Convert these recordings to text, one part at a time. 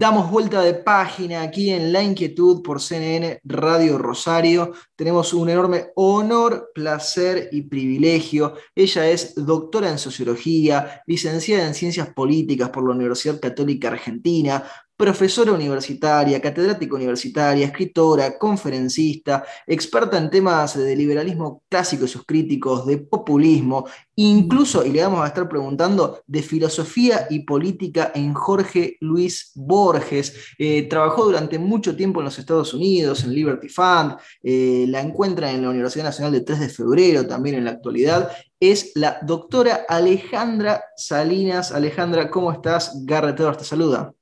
Damos vuelta de página aquí en La Inquietud por CNN Radio Rosario. Tenemos un enorme honor, placer y privilegio. Ella es doctora en sociología, licenciada en ciencias políticas por la Universidad Católica Argentina, profesora universitaria, catedrática universitaria, escritora, conferencista, experta en temas de liberalismo clásico y sus críticos, de populismo, incluso, y le vamos a estar preguntando, de filosofía y política en Jorge Luis Borges. Eh, trabajó durante mucho tiempo en los Estados Unidos, en Liberty Fund, eh, la encuentra en la Universidad Nacional de 3 de Febrero, también en la actualidad. Es la doctora Alejandra Salinas. Alejandra, ¿cómo estás? Garrett te saluda.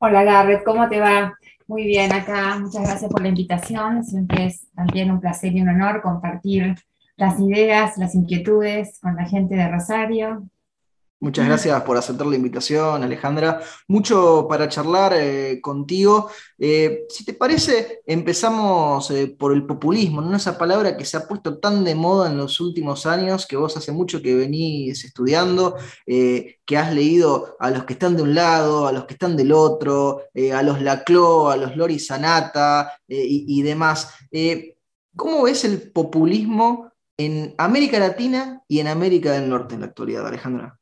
Hola Garrett, ¿cómo te va? Muy bien acá, muchas gracias por la invitación. Siempre es también un placer y un honor compartir las ideas, las inquietudes con la gente de Rosario. Muchas gracias por aceptar la invitación, Alejandra. Mucho para charlar eh, contigo. Eh, si te parece, empezamos eh, por el populismo, ¿no? esa palabra que se ha puesto tan de moda en los últimos años, que vos hace mucho que venís estudiando, que has leído a los que están de un lado, a los que están del otro, a los Laclau, a los Lori Sanata y, y, demás. ¿Cómo ves el populismo en América Latina y en América del Norte en la actualidad, Alejandra?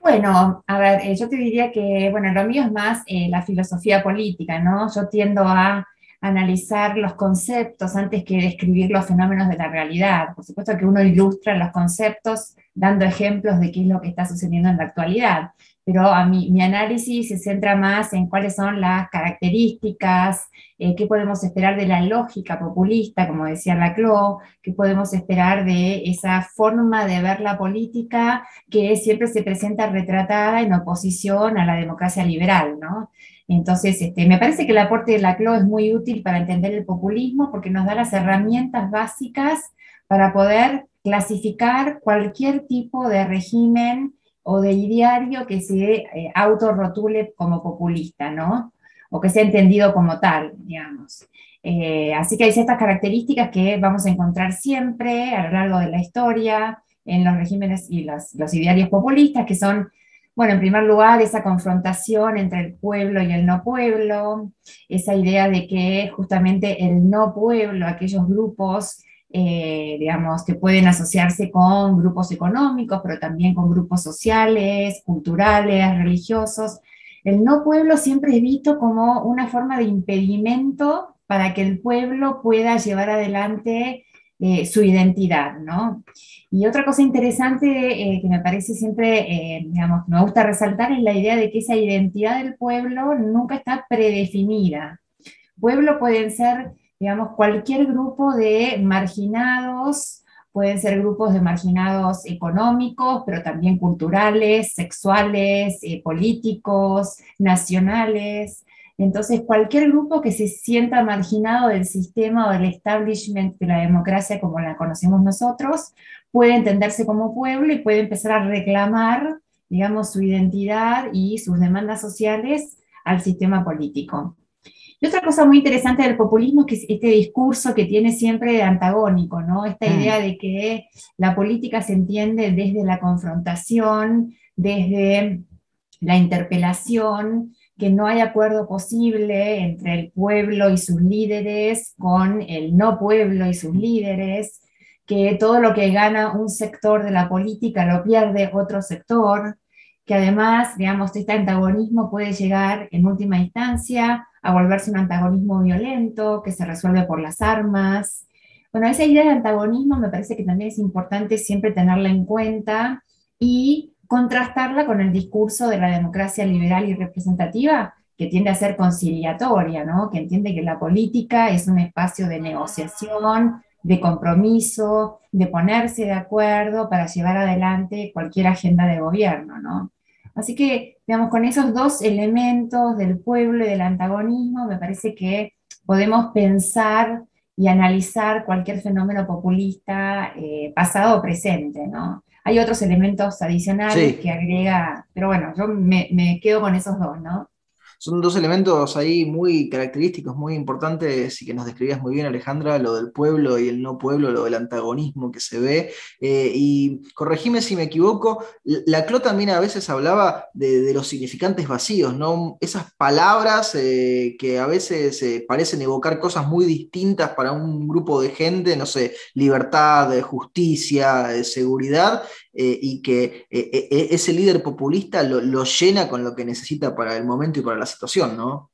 Bueno, a ver, eh, yo te diría que, bueno, lo mío es más eh, la filosofía política, ¿no? Yo tiendo a analizar los conceptos antes que describir los fenómenos de la realidad. Por supuesto que uno ilustra los conceptos dando ejemplos de qué es lo que está sucediendo en la actualidad, pero a mí, mi análisis se centra más en cuáles son las características, eh, qué podemos esperar de la lógica populista, como decía Laclau, qué podemos esperar de esa forma de ver la política que siempre se presenta retratada en oposición a la democracia liberal, ¿no? Entonces, este, me parece que el aporte de Laclau es muy útil para entender el populismo porque nos da las herramientas básicas para poder clasificar cualquier tipo de régimen o de ideario que se eh, autorrotule como populista, ¿no? O que sea entendido como tal, digamos. Eh, así que hay ciertas características que vamos a encontrar siempre a lo largo de la historia en los regímenes y los, los idearios populistas, que son, bueno, en primer lugar, esa confrontación entre el pueblo y el no pueblo, esa idea de que justamente el no pueblo, aquellos grupos eh, digamos, que pueden asociarse con grupos económicos, pero también con grupos sociales, culturales, religiosos. El no pueblo siempre es visto como una forma de impedimento para que el pueblo pueda llevar adelante eh, su identidad, ¿no? Y otra cosa interesante eh, que me parece siempre, digamos, me gusta resaltar es la idea de que esa identidad del pueblo nunca está predefinida. Pueblo pueden ser digamos, cualquier grupo de marginados, pueden ser grupos de marginados económicos, pero también culturales, sexuales, eh, políticos, nacionales. Entonces, cualquier grupo que se sienta marginado del sistema o del establishment de la democracia como la conocemos nosotros, puede entenderse como pueblo y puede empezar a reclamar, digamos, su identidad y sus demandas sociales al sistema político. Y otra cosa muy interesante del populismo es que este discurso que tiene siempre antagónico, ¿no? Esta mm. idea de que la política se entiende desde la confrontación, desde la interpelación, que no hay acuerdo posible entre el pueblo y sus líderes con el no pueblo y sus líderes, que todo lo que gana un sector de la política lo pierde otro sector, que además, digamos, este antagonismo puede llegar en última instancia a volverse un antagonismo violento que se resuelve por las armas. Bueno, esa idea de antagonismo me parece que también es importante siempre tenerla en cuenta y contrastarla con el discurso de la democracia liberal y representativa, que tiende a ser conciliatoria, ¿no? que entiende que la política es un espacio de negociación, de compromiso, de ponerse de acuerdo para llevar adelante cualquier agenda de gobierno. ¿no? Así que, digamos, con esos dos elementos del pueblo y del antagonismo, me parece que podemos pensar y analizar cualquier fenómeno populista, eh, pasado o presente, ¿no? Hay otros elementos adicionales que agrega, pero bueno, yo me, me quedo con esos dos, ¿no? Son dos elementos ahí muy característicos, muy importantes y que nos describías muy bien, Alejandra, lo del pueblo y el no pueblo, lo del antagonismo que se ve. Eh, y corregime si me equivoco, la CLO también a veces hablaba de, los significantes vacíos, ¿no? Esas palabras eh, que a veces eh, parecen evocar cosas muy distintas para un grupo de gente, no sé, libertad, justicia, seguridad, y que ese líder populista lo, lo llena con lo que necesita para el momento y para la situación, ¿no?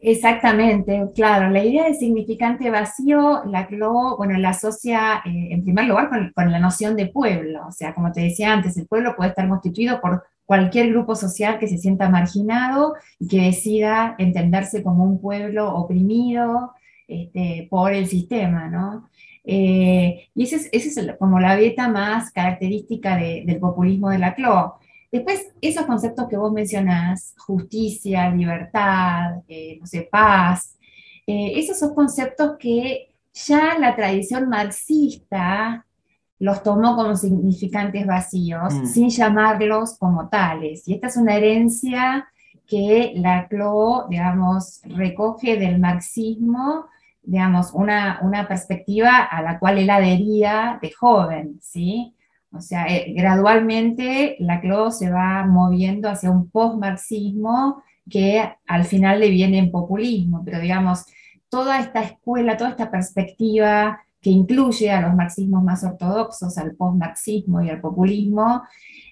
Exactamente, claro. La idea de significante vacío, la CLO, bueno, la asocia eh, en primer lugar con, la noción de pueblo. O sea, como te decía antes, el pueblo puede estar constituido por cualquier grupo social que se sienta marginado y que decida entenderse como un pueblo oprimido este, por el sistema, ¿no? Eh, y esa es, ese es como la beta más característica del populismo de la CLO. Después, esos conceptos que vos mencionás, justicia, libertad, eh, no sé, paz, eh, esos son conceptos que ya la tradición marxista los tomó como significantes vacíos, mm. sin llamarlos como tales. Y esta es una herencia que la CLO, digamos, recoge del marxismo, digamos, una, una perspectiva a la cual él adhería de joven, ¿sí? O sea, eh, gradualmente la CLO se va moviendo hacia un post-marxismo que al final le viene en populismo, pero digamos, toda esta escuela, toda esta perspectiva que incluye a los marxismos más ortodoxos, al post-marxismo y al populismo,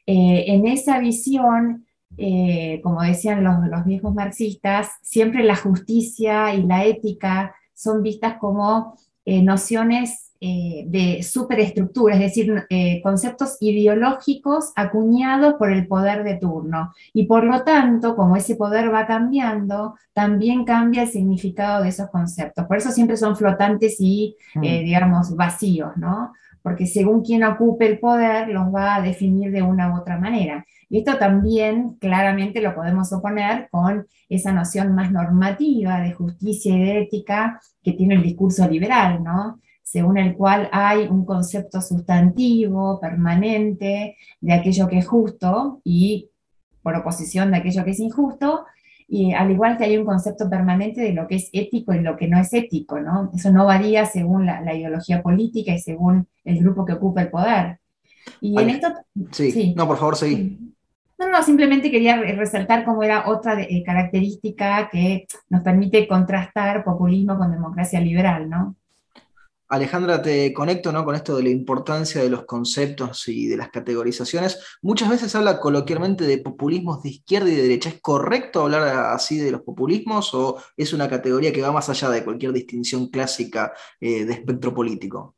eh, en esa visión, eh, como decían los, los viejos marxistas, siempre la justicia y la ética son vistas como nociones eh, de superestructura, es decir, eh, conceptos ideológicos acuñados por el poder de turno. Y por lo tanto, como ese poder va cambiando, también cambia el significado de esos conceptos. Por eso siempre son flotantes y, eh, mm. digamos, vacíos, ¿no? Porque según quien ocupe el poder, los va a definir de una u otra manera. Y esto también claramente lo podemos oponer con esa noción más normativa de justicia y de ética que tiene el discurso liberal, ¿no? Según el cual hay un concepto sustantivo, permanente, de aquello que es justo y por oposición de aquello que es injusto, y al igual que hay un concepto permanente de lo que es ético y lo que no es ético, ¿no? Eso no varía según la, ideología política y según el grupo que ocupa el poder. Y en esto... Sí. no, por favor, seguí. No, no, simplemente quería resaltar cómo era otra eh, característica que nos permite contrastar populismo con democracia liberal, ¿no? Alejandra, te conecto ¿no? con esto de la importancia de los conceptos y de las categorizaciones. Muchas veces habla coloquialmente de populismos de izquierda y de derecha. ¿Es correcto hablar así de los populismos o es una categoría que va más allá de cualquier distinción clásica eh, de espectro político?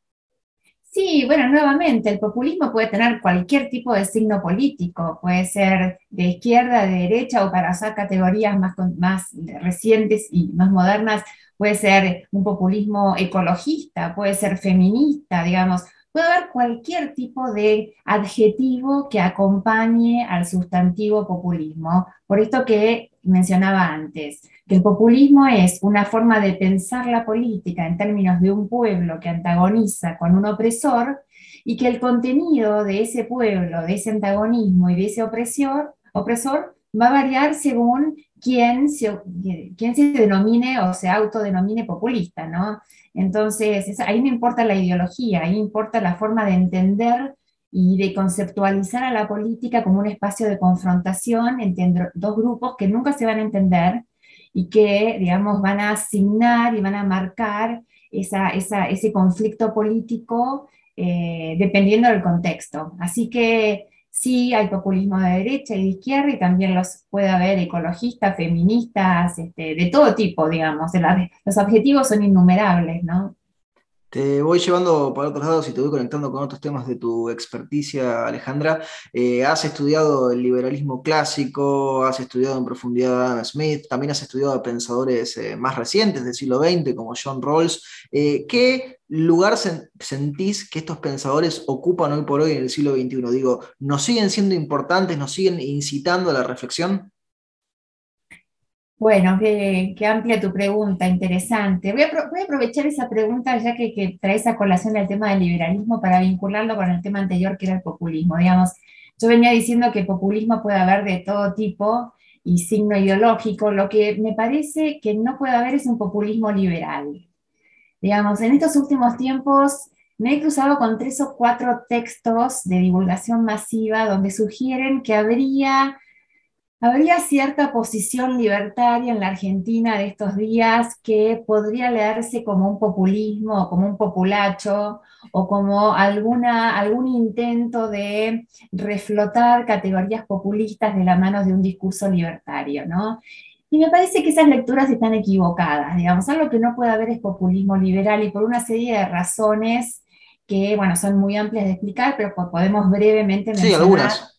Sí, bueno, nuevamente, el populismo puede tener cualquier tipo de signo político, puede ser de izquierda, de derecha o para usar categorías más, más recientes y más modernas, puede ser un populismo ecologista, puede ser feminista, digamos, puede haber cualquier tipo de adjetivo que acompañe al sustantivo populismo. Por esto que mencionaba antes, que el populismo es una forma de pensar la política en términos de un pueblo que antagoniza con un opresor y que el contenido de ese pueblo, de ese antagonismo y de ese opresor, opresor va a variar según quién se, quién se denomine o se autodenomine populista, ¿no? Entonces, ahí no importa la ideología, ahí importa la forma de entender y de conceptualizar a la política como un espacio de confrontación entre dos grupos que nunca se van a entender y que, digamos, van a asignar y van a marcar esa, ese conflicto político eh, dependiendo del contexto. Así que sí hay populismo de derecha y de izquierda y también los puede haber ecologistas, feministas, este, de todo tipo, digamos. Los objetivos son innumerables, ¿no? Te voy llevando para otros lados y te voy conectando con otros temas de tu experticia, Alejandra. Eh, has estudiado el liberalismo clásico, has estudiado en profundidad a Adam Smith, también has estudiado a pensadores eh, más recientes del siglo XX como John Rawls. Eh, ¿Qué lugar sentís que estos pensadores ocupan hoy por hoy en el siglo XXI? Digo, ¿nos siguen siendo importantes, nos siguen incitando a la reflexión? Bueno, qué, amplia tu pregunta, interesante. Voy a, aprovechar esa pregunta ya que, que traes a colación el tema del liberalismo para vincularlo con el tema anterior que era el populismo. Digamos, yo venía diciendo que populismo puede haber de todo tipo y signo ideológico. Lo que me parece que no puede haber es un populismo liberal. Digamos, en estos últimos tiempos me he cruzado con tres o cuatro textos de divulgación masiva donde sugieren que habría Habría cierta posición libertaria en la Argentina de estos días que podría leerse como un populismo o como un populacho o como alguna, algún intento de reflotar categorías populistas de la mano de un discurso libertario, ¿no? Y me parece que esas lecturas están equivocadas, digamos, algo que no puede haber es populismo liberal y por una serie de razones que, bueno, son muy amplias de explicar, pero podemos brevemente mencionar. Sí, algunas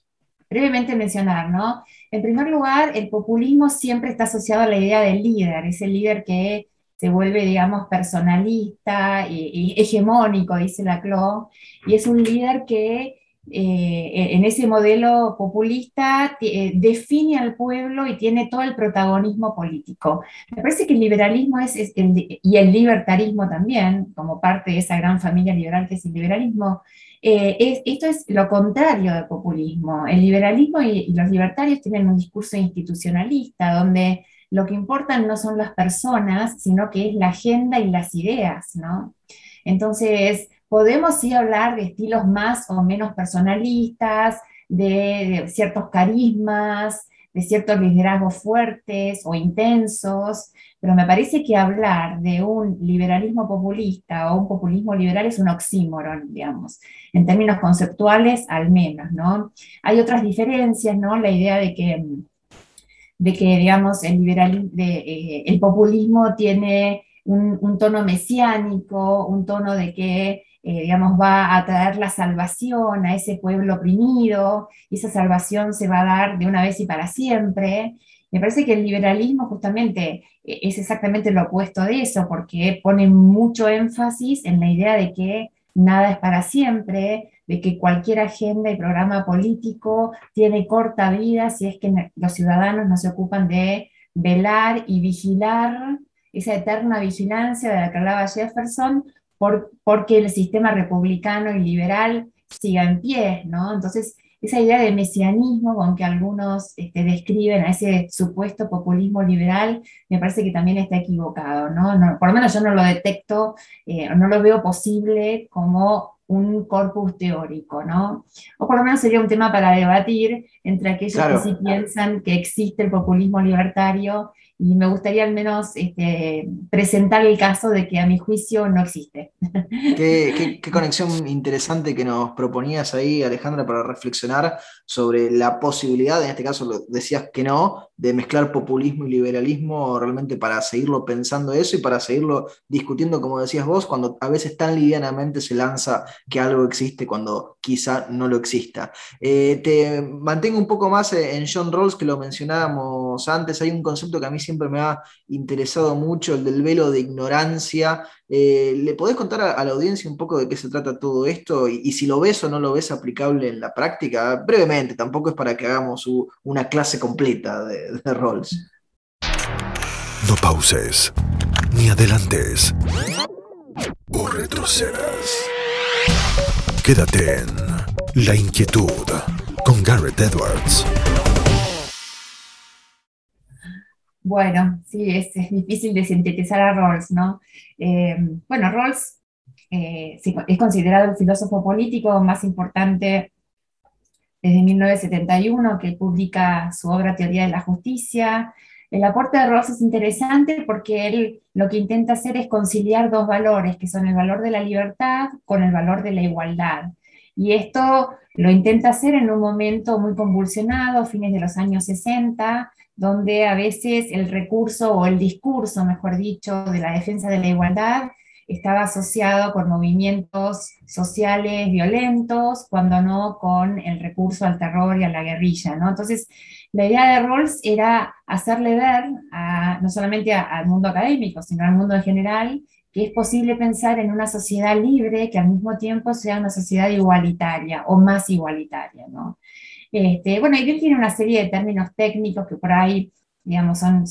brevemente mencionar, ¿no? En primer lugar, el populismo siempre está asociado a la idea del líder, ese líder que se vuelve, digamos, personalista y, hegemónico, dice Laclau, y es un líder que eh, en ese modelo populista eh, define al pueblo y tiene todo el protagonismo político. Me parece que el liberalismo es, y el libertarismo también, como parte de esa gran familia liberal que es el liberalismo, eh, esto es lo contrario del populismo. El liberalismo y, los libertarios tienen un discurso institucionalista, donde lo que importan no son las personas, sino que es la agenda y las ideas, ¿no? Entonces, podemos sí hablar de estilos más o menos personalistas, de ciertos carismas, de ciertos liderazgos fuertes o intensos, pero me parece que hablar de un liberalismo populista o un populismo liberal es un oxímoron, digamos, en términos conceptuales al menos, ¿no? Hay otras diferencias, ¿no? La idea de que, de que digamos, el, liberal, de, eh, el populismo tiene un tono mesiánico, un tono de que eh, digamos, va a traer la salvación a ese pueblo oprimido, y esa salvación se va a dar de una vez y para siempre. Me parece que el liberalismo justamente eh, es exactamente lo opuesto de eso, porque pone mucho énfasis en la idea de que nada es para siempre, de que cualquier agenda y programa político tiene corta vida si es que los ciudadanos no se ocupan de velar y vigilar esa eterna vigilancia de la que hablaba Jefferson por, porque el sistema republicano y liberal siga en pie, ¿no? Entonces, esa idea de mesianismo con que algunos este, describen a ese supuesto populismo liberal, me parece que también está equivocado, ¿no? por lo menos yo no lo detecto, eh, no lo veo posible como un corpus teórico, ¿no? O por lo menos sería un tema para debatir entre aquellos que sí piensan que existe el populismo libertario y me gustaría al menos este, presentar el caso de que a mi juicio no existe. Qué, conexión interesante que nos proponías ahí, Alejandra, para reflexionar sobre la posibilidad, en este caso decías que no, de mezclar populismo y liberalismo realmente para seguirlo pensando eso y para seguirlo discutiendo, como decías vos, cuando a veces tan livianamente se lanza que algo existe cuando quizá no lo exista. Eh, te mantengo un poco más en John Rawls, que lo mencionábamos antes, hay un concepto que a mí siempre me ha interesado mucho, el del velo de ignorancia. Eh, ¿Le podés contar a, la audiencia un poco de qué se trata todo esto y, si lo ves o no lo ves aplicable en la práctica? Brevemente, tampoco es para que hagamos una clase completa de, de Rawls. No pauses, ni adelantes, o retrocedas. Quédate en La Inquietud con Garrett Edwards. Bueno, sí, es, difícil de sintetizar a Rawls, ¿no? Eh, bueno, Rawls eh, es considerado el filósofo político más importante desde 1971, que publica su obra Teoría de la Justicia. El aporte de Rawls es interesante porque él lo que intenta hacer es conciliar dos valores, que son el valor de la libertad con el valor de la igualdad. Y esto lo intenta hacer en un momento muy convulsionado, fines de los años 60, donde a veces el recurso o el discurso, mejor dicho, de la defensa de la igualdad estaba asociado con movimientos sociales violentos, cuando no con el recurso al terror y a la guerrilla. ¿no? Entonces, la idea de Rawls era hacerle ver, no solamente al mundo académico, sino al mundo en general, que es posible pensar en una sociedad libre que al mismo tiempo sea una sociedad igualitaria o más igualitaria. Este, bueno, y él tiene una serie de términos técnicos que por ahí digamos, son,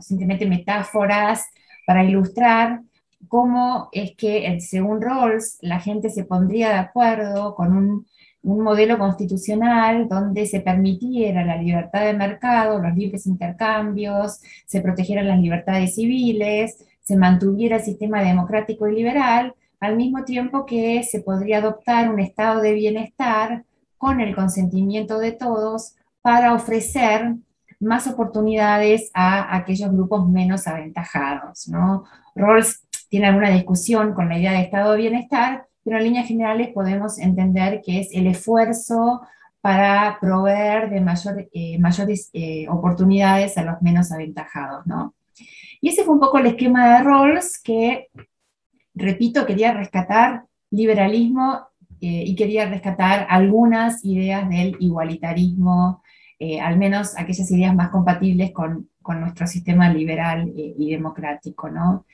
simplemente metáforas para ilustrar cómo es que, según Rawls, la gente se pondría de acuerdo con un, un modelo constitucional donde se permitiera la libertad de mercado, los libres intercambios, se protegieran las libertades civiles, se mantuviera el sistema democrático y liberal, al mismo tiempo que se podría adoptar un estado de bienestar con el consentimiento de todos para ofrecer más oportunidades a aquellos grupos menos aventajados. ¿no? Rawls tiene alguna discusión con la idea de estado de bienestar, pero en líneas generales podemos entender que es el esfuerzo para proveer de eh, mayores eh, oportunidades a los menos aventajados. ¿no? Y ese fue un poco el esquema de Rawls que, repito, quería rescatar liberalismo eh, y quería rescatar algunas ideas del igualitarismo, al menos aquellas ideas más compatibles con, con nuestro sistema liberal y democrático. ¿no?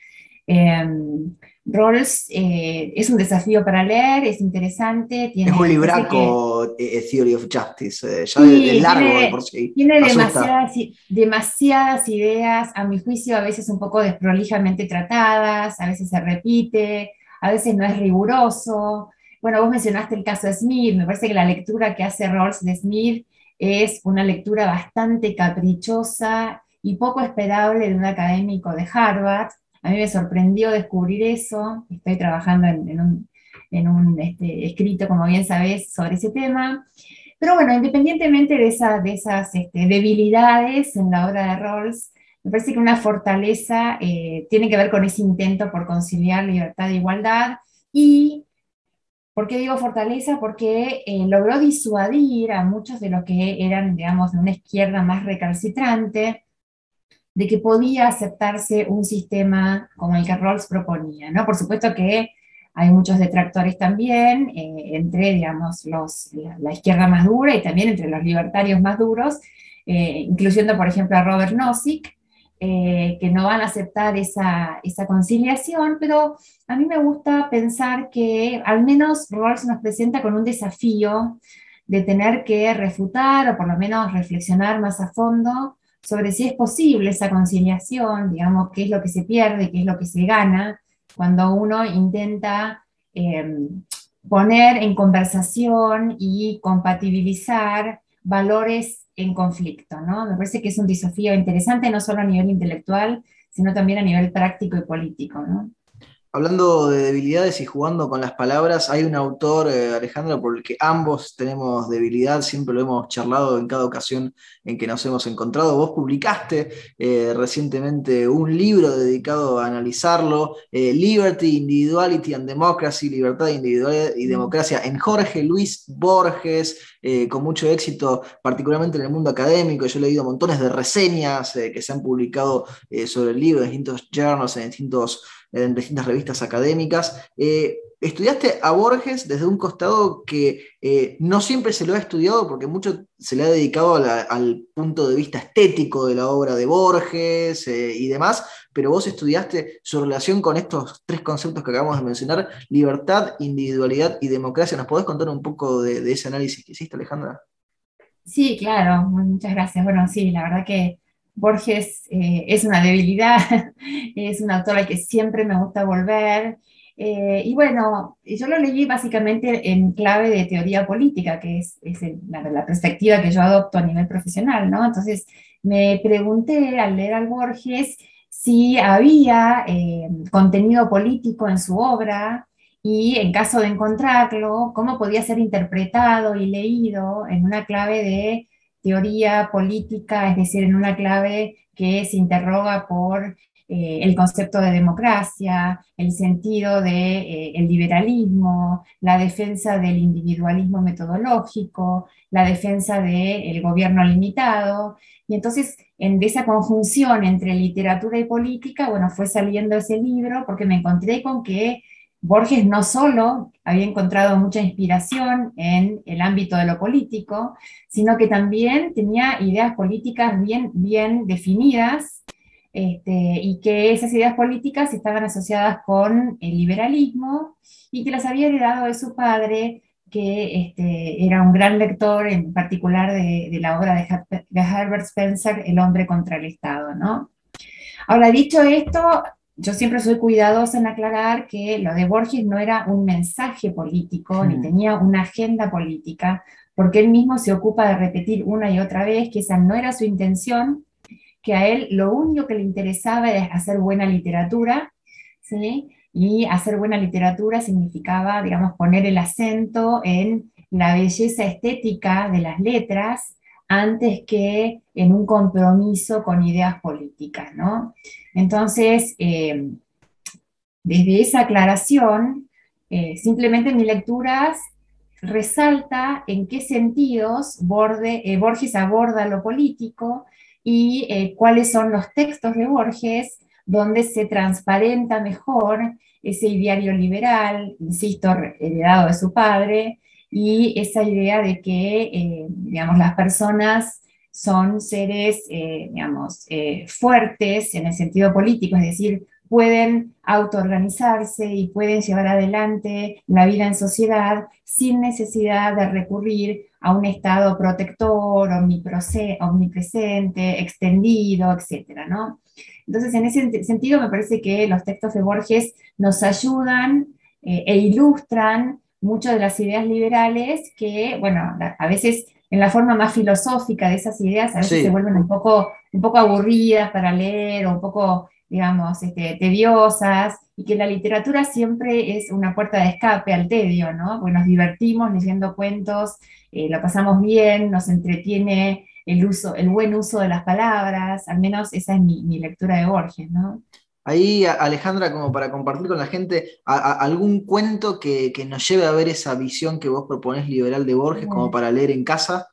Em, Rawls eh, es un desafío para leer, es interesante. Tiene, es un libraco eh, Theory of Justice, eh, ya de, largo tiene, por sí. Tiene demasiadas, demasiadas, ideas, a mi juicio a veces un poco desprolijamente tratadas, a veces se repite, a veces no es riguroso. Bueno, vos mencionaste el caso de Smith, me parece que la lectura que hace Rawls de Smith es una lectura bastante caprichosa y poco esperable de un académico de Harvard a mí me sorprendió descubrir eso, estoy trabajando en, un, este, escrito, como bien sabés, sobre ese tema. Pero bueno, independientemente de, de esas este, debilidades en la obra de Rawls, me parece que una fortaleza eh, tiene que ver con ese intento por conciliar libertad e igualdad. Y, ¿por qué digo fortaleza? Porque eh, logró disuadir a muchos de los que eran, digamos, de una izquierda más recalcitrante, de que podía aceptarse un sistema como el que Rawls proponía. ¿no? Por supuesto que hay muchos detractores también, eh, entre digamos, los, la, izquierda más dura y también entre los libertarios más duros, eh, incluyendo por ejemplo a Robert Nozick, eh, que no van a aceptar esa, esa, conciliación, pero a mí me gusta pensar que al menos Rawls nos presenta con un desafío de tener que refutar o por lo menos reflexionar más a fondo sobre si es posible esa conciliación, digamos, qué es lo que se pierde, qué es lo que se gana, cuando uno intenta em, poner en conversación y compatibilizar valores en conflicto, ¿no? Me parece que es un desafío interesante no solo a nivel intelectual, sino también a nivel práctico y político, ¿no? Hablando de debilidades y jugando con las palabras, hay un autor, eh, Alejandro, por el que ambos tenemos debilidad, siempre lo hemos charlado en cada ocasión en que nos hemos encontrado. Vos publicaste eh, recientemente un libro dedicado a analizarlo, eh, Liberty, Individuality and Democracy, Libertad, Individualidad y Democracia, en Jorge Luis Borges, con mucho éxito, particularmente en el mundo académico. Yo he leído montones de reseñas que se han publicado sobre el libro en distintos journals, en distintos en distintas revistas académicas. Eh, estudiaste a Borges desde un costado que eh, no siempre se lo ha estudiado porque mucho se le ha dedicado al punto de vista estético de la obra de Borges eh, y demás, pero vos estudiaste su relación con estos tres conceptos que acabamos de mencionar, libertad, individualidad y democracia. ¿Nos podés contar un poco de, ese análisis que hiciste, Alejandra? Sí, claro, muchas gracias. Bueno, sí, la verdad que Borges eh, es una debilidad, es un autor al que siempre me gusta volver. Eh, y bueno, yo lo leí básicamente en clave de teoría política, que es, la, perspectiva que yo adopto a nivel profesional, ¿no? Entonces me pregunté al leer al Borges si había eh, contenido político en su obra y en caso de encontrarlo, cómo podía ser interpretado y leído en una clave de teoría política, es decir, en una clave que se interroga por eh, el concepto de democracia, el sentido del de, eh, liberalismo, la defensa del individualismo metodológico, la defensa del gobierno limitado. Y entonces, en esa conjunción entre literatura y política, bueno, fue saliendo ese libro porque me encontré con que Borges no solo había encontrado mucha inspiración en el ámbito de lo político, sino que también tenía ideas políticas bien, bien definidas este, y que esas ideas políticas estaban asociadas con el liberalismo y que las había heredado de su padre, que este, era un gran lector, en particular de, la obra de, Herbert Spencer, El hombre contra el Estado, ¿no? Ahora, dicho esto, yo siempre soy cuidadosa en aclarar que lo de Borges no era un mensaje político, ni hmm. tenía una agenda política, porque él mismo se ocupa de repetir una y otra vez que esa no era su intención, que a él lo único que le interesaba era hacer buena literatura, ¿sí? y hacer buena literatura significaba, digamos, poner el acento en la belleza estética de las letras antes que en un compromiso con ideas políticas, ¿no? Entonces, eh, desde esa aclaración, eh, simplemente mi lecturas resalta en qué sentidos eh, Borges aborda lo político y cuáles son los textos de Borges donde se transparenta mejor ese ideario liberal, insisto, heredado de su padre, y esa idea de que, digamos, las personas son seres, eh, digamos, eh, fuertes en el sentido político, es decir, pueden autoorganizarse y pueden llevar adelante la vida en sociedad sin necesidad de recurrir a un Estado protector, omnipresente, extendido, ¿no? Entonces, en ese sentido, me parece que los textos de Borges nos ayudan eh, e ilustran muchas de las ideas liberales que, bueno, a veces en la forma más filosófica de esas ideas, a veces se vuelven un poco, un poco aburridas para leer o un poco, digamos, este, tediosas, y que la literatura siempre es una puerta de escape al tedio, ¿no? Porque nos divertimos leyendo cuentos, eh, lo pasamos bien, nos entretiene el, uso, el buen uso de las palabras, al menos esa es mi, lectura de Borges, ¿no? Ahí, Alejandra, como para compartir con la gente, algún cuento que, nos lleve a ver esa visión que vos proponés liberal de Borges, como para leer en casa.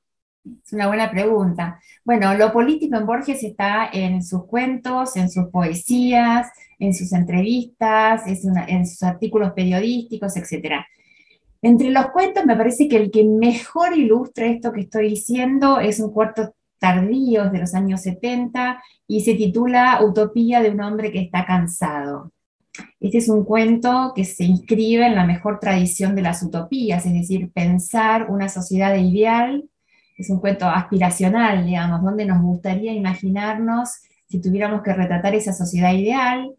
Es una buena pregunta. Bueno, lo político en Borges está en sus cuentos, en sus poesías, en sus entrevistas, en sus artículos periodísticos, etc. Entre los cuentos me parece que el que mejor ilustra esto que estoy diciendo es un cuarto tardío de los años 70 y se titula Utopía de un hombre que está cansado. Este es un cuento que se inscribe en la mejor tradición de las utopías, es decir, pensar una sociedad ideal. Es un cuento aspiracional, digamos, donde nos gustaría imaginarnos si tuviéramos que retratar esa sociedad ideal.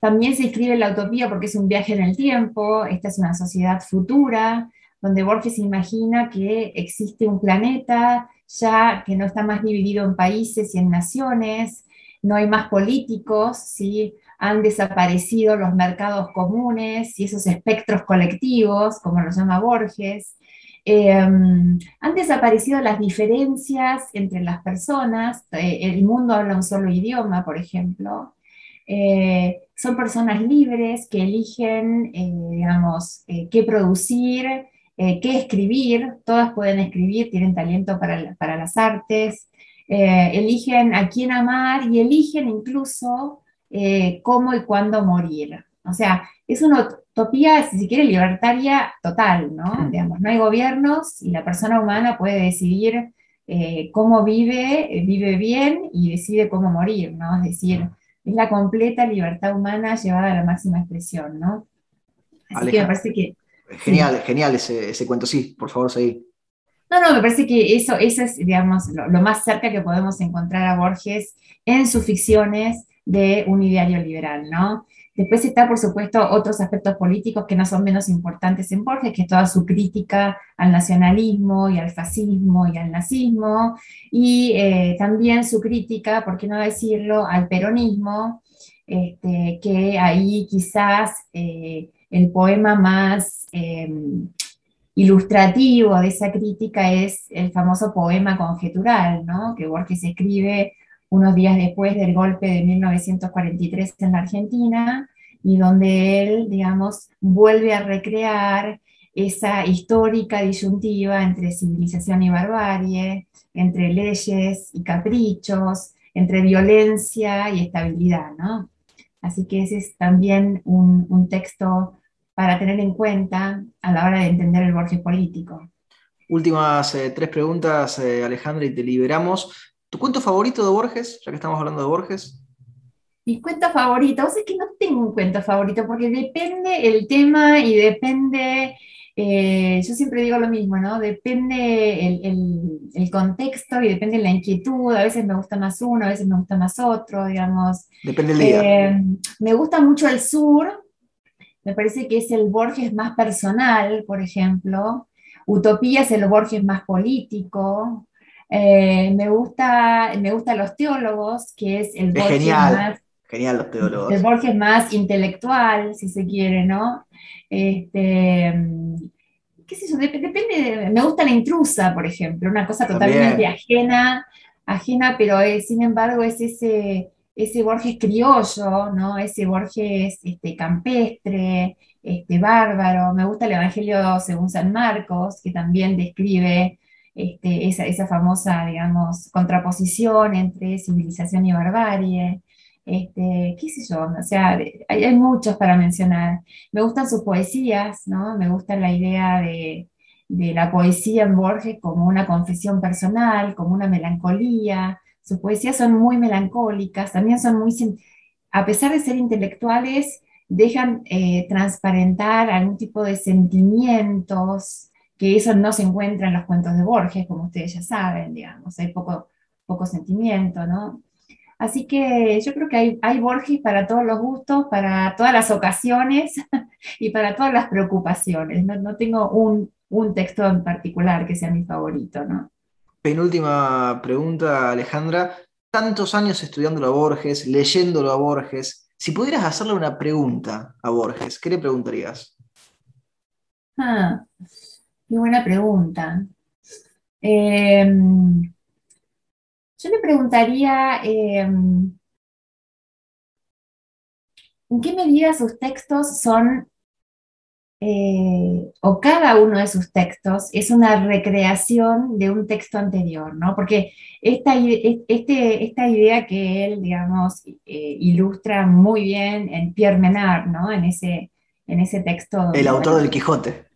También se escribe la utopía porque es un viaje en el tiempo, esta es una sociedad futura, donde Borges imagina que existe un planeta ya que no está más dividido en países y en naciones, no hay más políticos, ¿sí? han desaparecido los mercados comunes y esos espectros colectivos, como lo llama Borges, em, han desaparecido las diferencias entre las personas, eh, el mundo habla un solo idioma, por ejemplo, eh, son personas libres que eligen, eh, digamos, qué producir, qué escribir, todas pueden escribir, tienen talento para, para las artes, eligen a quién amar y eligen incluso cómo y cuándo morir. O sea, es una utopía, si se quiere, libertaria total, ¿no? Digamos, no hay gobiernos y la persona humana puede decidir cómo vive, vive bien y decide cómo morir, ¿no? Es decir, es la completa libertad humana llevada a la máxima expresión, ¿no? Así que me parece que... Genial, genial ese, cuento, sí, por favor, seguí. No, no, me parece que eso, eso es, digamos, lo, lo, más cerca que podemos encontrar a Borges en sus ficciones de un ideario liberal, ¿no? Después está, por supuesto, otros aspectos políticos que no son menos importantes en Borges, que es toda su crítica al nacionalismo y al fascismo y al nazismo, y eh, también su crítica, por qué no decirlo, al peronismo, este, que ahí quizás eh, el poema más em, ilustrativo de esa crítica es el famoso poema conjetural, ¿no? que Borges escribe unos días después del golpe de 1943 en la Argentina, y donde él, digamos, vuelve a recrear esa histórica disyuntiva entre civilización y barbarie, entre leyes y caprichos, entre violencia y estabilidad, ¿no? Así que ese es también un, texto para tener en cuenta a la hora de entender el Borges político. Últimas eh, tres preguntas, eh, Alejandra, y te liberamos. ¿Tu cuento favorito de Borges, ya que estamos hablando de Borges? Mi cuento favorito, o sea, que no tengo un cuento favorito porque depende el tema y depende eh, yo siempre digo lo mismo, ¿no? Depende el, contexto y depende la inquietud. A veces me gusta más uno, a veces me gusta más otro, digamos. Depende del día. Eh, me gusta mucho el sur. Me parece que es el Borges más personal, por ejemplo. Utopía es el Borges más político. Eh, me, gusta, me gustan los teólogos, que es el Borges más... Genial los teólogos. El Borges más intelectual, si se quiere, ¿no? Este, qué sé yo, depende, me gusta la intrusa, por ejemplo, una cosa totalmente ajena, ajena, pero sin embargo es ese, ese Borges criollo, ¿no? Ese Borges este, campestre, este, bárbaro. Me gusta el Evangelio según San Marcos, que también describe este, esa, famosa, digamos, contraposición entre civilización y barbarie. Este, qué sé yo, o sea, hay, muchos para mencionar. Me gustan sus poesías, ¿no? Me gusta la idea de, la poesía en Borges como una confesión personal, como una melancolía. Sus poesías son muy melancólicas, también son muy, a pesar de ser intelectuales, dejan eh, transparentar algún tipo de sentimientos, que eso no se encuentra en los cuentos de Borges, como ustedes ya saben, digamos, hay poco, poco sentimiento, ¿no? Así que yo creo que hay, hay Borges para todos los gustos, para todas las ocasiones y para todas las preocupaciones. No, tengo un, texto en particular que sea mi favorito, ¿no? Penúltima pregunta, Alejandra. Tantos años estudiándolo a Borges, leyéndolo a Borges. Si pudieras hacerle una pregunta a Borges, ¿qué le preguntarías? Ah, qué buena pregunta. Eh, yo le preguntaría, em, ¿en qué medida sus textos son, eh, o cada uno de sus textos es una recreación de un texto anterior, ¿no? Porque esta, este, esta idea que él, digamos, eh, ilustra muy bien en Pierre Menard, ¿no? En ese, en ese texto. El autor del Quijote.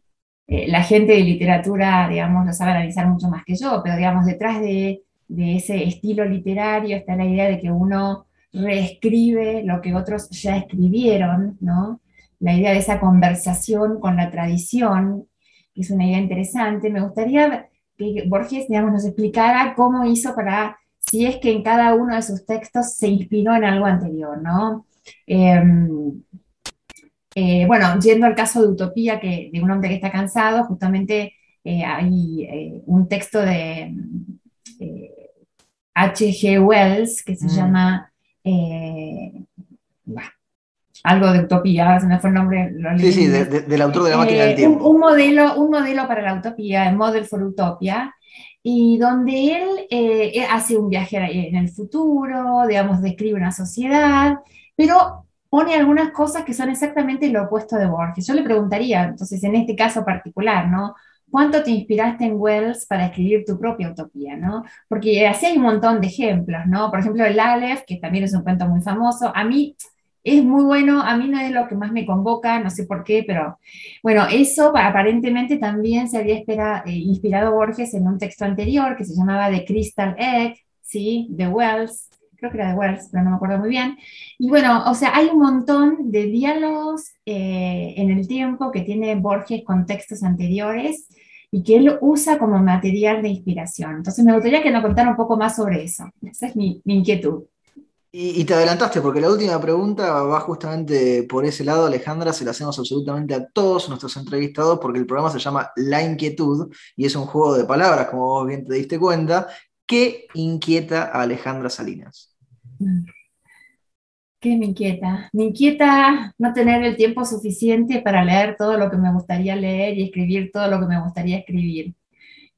Eh, la gente de literatura, digamos, lo sabe analizar mucho más que yo, pero digamos, detrás de de ese estilo literario está la idea de que uno reescribe lo que otros ya escribieron, ¿no? La idea de esa conversación con la tradición, que es una idea interesante. Me gustaría que Borges, digamos, nos explicara cómo hizo para, si es que en cada uno de sus textos se inspiró en algo anterior, ¿no? Em, eh, bueno, yendo al caso de Utopía, que, de un hombre que está cansado, justamente eh, hay eh, un texto de H.G. Wells, que se mm. llama algo de utopía, se me fue el nombre. sí, sí, del autor de la máquina del eh, tiempo. Un, modelo, un modelo para la utopía, el Model for Utopia, y donde él eh, hace un viaje en el futuro, digamos, describe una sociedad, pero pone algunas cosas que son exactamente lo opuesto de Borges. Yo le preguntaría, entonces, en este caso particular, ¿no? cuánto te inspiraste en Wells para escribir tu propia utopía, ¿no? Porque así hay un montón de ejemplos, ¿no? Por ejemplo, el Aleph, que también es un cuento muy famoso, a mí es muy bueno, a mí no es lo que más me convoca, no sé por qué, pero bueno, eso aparentemente también se había eh, inspirado Borges en un texto anterior que se llamaba The Crystal Egg, ¿sí? De Wells, creo que era de Wells, pero no me acuerdo muy bien. Y bueno, o sea, hay un montón de diálogos eh, en el tiempo que tiene Borges con textos anteriores y que él usa como material de inspiración. Entonces me gustaría que nos contara un poco más sobre eso. Esa es mi, inquietud. Y, te adelantaste, porque la última pregunta va justamente por ese lado, Alejandra, se la hacemos absolutamente a todos nuestros entrevistados, porque el programa se llama La Inquietud y es un juego de palabras, como vos bien te diste cuenta. ¿Qué inquieta a Alejandra Salinas? ¿Qué me inquieta? Me inquieta no tener el tiempo suficiente para leer todo lo que me gustaría leer y escribir todo lo que me gustaría escribir.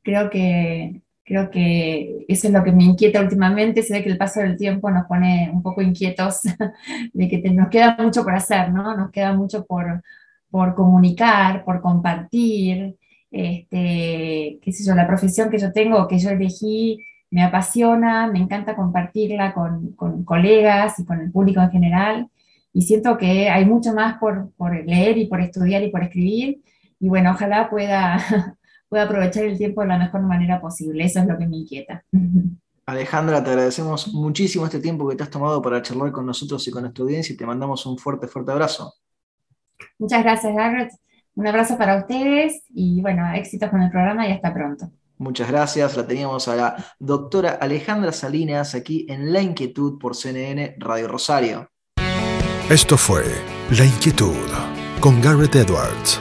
Creo que, creo que eso es lo que me inquieta últimamente. Se ve que el paso del tiempo nos pone un poco inquietos de que nos queda mucho por hacer, ¿no? Nos queda mucho por, por comunicar, por compartir. Este, qué sé yo, la profesión que yo tengo, que yo elegí, me apasiona, me encanta compartirla con, colegas y con el público en general. Y siento que hay mucho más por, leer y por estudiar y por escribir. Y bueno, ojalá pueda, pueda aprovechar el tiempo de la mejor manera posible. Eso es lo que me inquieta. Alejandra, te agradecemos muchísimo este tiempo que te has tomado para charlar con nosotros y con nuestra audiencia y te mandamos un fuerte, fuerte abrazo. Muchas gracias, Garrett. Un abrazo para ustedes y bueno, éxitos con el programa y hasta pronto. Muchas gracias. La teníamos a la doctora Alejandra Salinas aquí en La Inquietud por CNN Radio Rosario. Esto fue La Inquietud con Garrett Edwards.